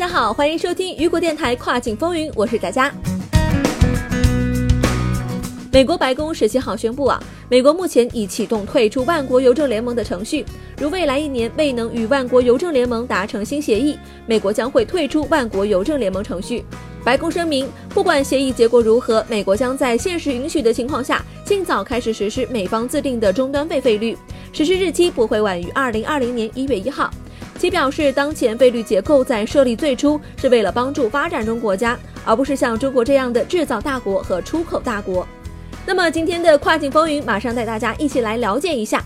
大家好，欢迎收听雨果电台跨境风云，我是佳佳。美国白宫十七号宣布啊，美国目前已启动退出万国邮政联盟的程序。如未来一年未能与万国邮政联盟达成新协议，美国将会退出万国邮政联盟程序。白宫声明，不管协议结果如何，美国将在现实允许的情况下，尽早开始实施美方自定的终端费费率，实施日期不会晚于二零二零年一月一号。其表示，当前费率结构在设立最初是为了帮助发展中国家，而不是像中国这样的制造大国和出口大国。那么今天的跨境风云，马上带大家一起来了解一下。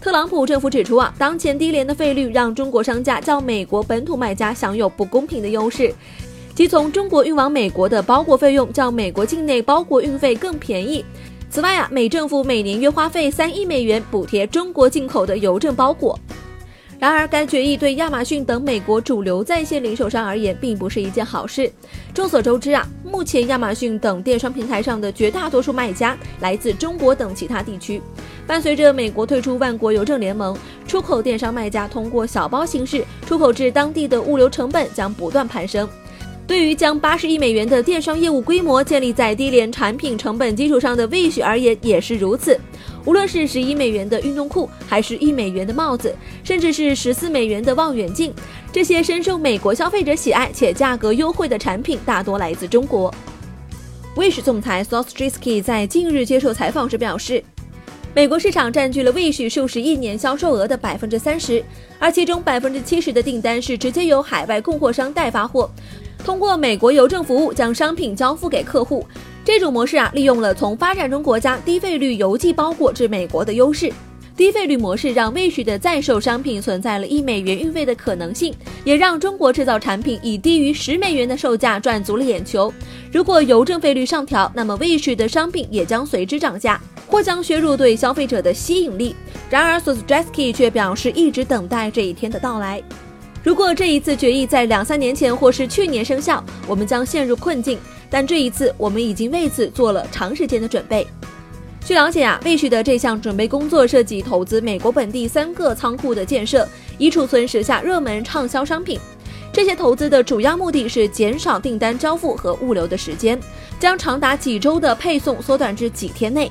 特朗普政府指出啊，当前低廉的费率让中国商家较美国本土卖家享有不公平的优势，即从中国运往美国的包裹费用较美国境内包裹运费更便宜。此外啊，美政府每年约花费三亿美元补贴中国进口的邮政包裹。然而，该决议对亚马逊等美国主流在线零售商而言，并不是一件好事。众所周知啊，目前亚马逊等电商平台上的绝大多数卖家来自中国等其他地区。伴随着美国退出万国邮政联盟，出口电商卖家通过小包形式出口至当地的物流成本将不断攀升。对于将八十亿美元的电商业务规模建立在低廉产品成本基础上的 Wish 而言，也是如此。无论是十一美元的运动裤，还是一美元的帽子，甚至是十四美元的望远镜，这些深受美国消费者喜爱且价格优惠的产品，大多来自中国。Wish 总裁 s o s t r i s k y 在近日接受采访时表示，美国市场占据了 Wish 数十亿年销售额的百分之三十，而其中百分之七十的订单是直接由海外供货商代发货。通过美国邮政服务将商品交付给客户，这种模式啊，利用了从发展中国家低费率邮寄包裹至美国的优势。低费率模式让 Wish 的在售商品存在了一美元运费的可能性，也让中国制造产品以低于十美元的售价赚足了眼球。如果邮政费率上调，那么 Wish 的商品也将随之涨价，或将削弱对消费者的吸引力。然而 s o s j e s k y 却表示一直等待这一天的到来。如果这一次决议在两三年前或是去年生效，我们将陷入困境。但这一次，我们已经为此做了长时间的准备。据了解啊，Wish 的这项准备工作涉及投资美国本地三个仓库的建设，以储存时下热门畅销商品。这些投资的主要目的是减少订单交付和物流的时间，将长达几周的配送缩短至几天内。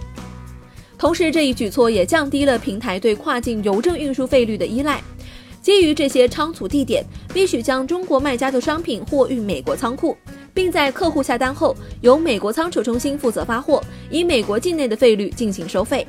同时，这一举措也降低了平台对跨境邮政运输费率的依赖。基于这些仓储地点，必须将中国卖家的商品货运美国仓库，并在客户下单后，由美国仓储中心负责发货，以美国境内的费率进行收费。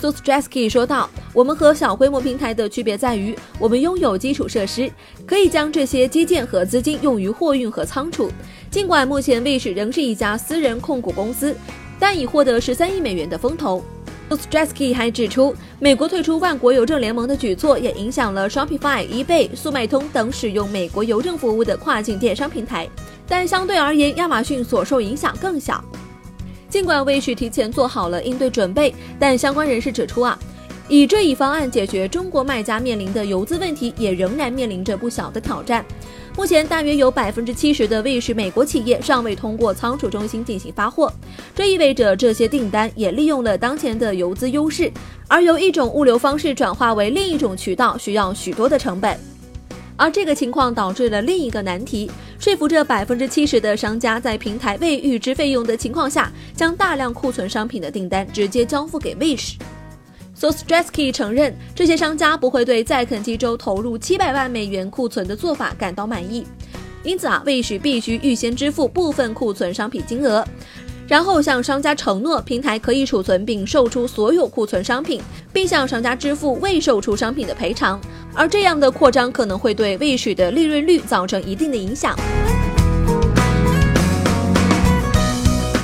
s u s j e s k y 说道：“我们和小规模平台的区别在于，我们拥有基础设施，可以将这些基建和资金用于货运和仓储。尽管目前 Wish 仍是一家私人控股公司，但已获得十三亿美元的风投。” S u s j e s k y 还指出，美国退出万国邮政联盟的举措也影响了 Shopify、eBay、速卖通等使用美国邮政服务的跨境电商平台，但相对而言，亚马逊所受影响更小。尽管 Wish 提前做好了应对准备，但相关人士指出啊，以这一方案解决中国卖家面临的邮资问题，也仍然面临着不小的挑战。目前大约有百分之七十的卫士美国企业尚未通过仓储中心进行发货，这意味着这些订单也利用了当前的邮资优势，而由一种物流方式转化为另一种渠道需要许多的成本，而这个情况导致了另一个难题：说服这百分之七十的商家在平台未预支费用的情况下，将大量库存商品的订单直接交付给卫士。So s t r e s k y 承认，这些商家不会对在肯基州投入七百万美元库存的做法感到满意，因此啊，Wish 必须预先支付部分库存商品金额，然后向商家承诺平台可以储存并售出所有库存商品，并向商家支付未售出商品的赔偿。而这样的扩张可能会对 Wish 的利润率造成一定的影响。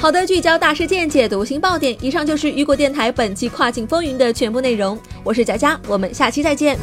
好的，聚焦大事件，解读新爆点。以上就是雨果电台本期跨境风云的全部内容。我是佳佳，我们下期再见。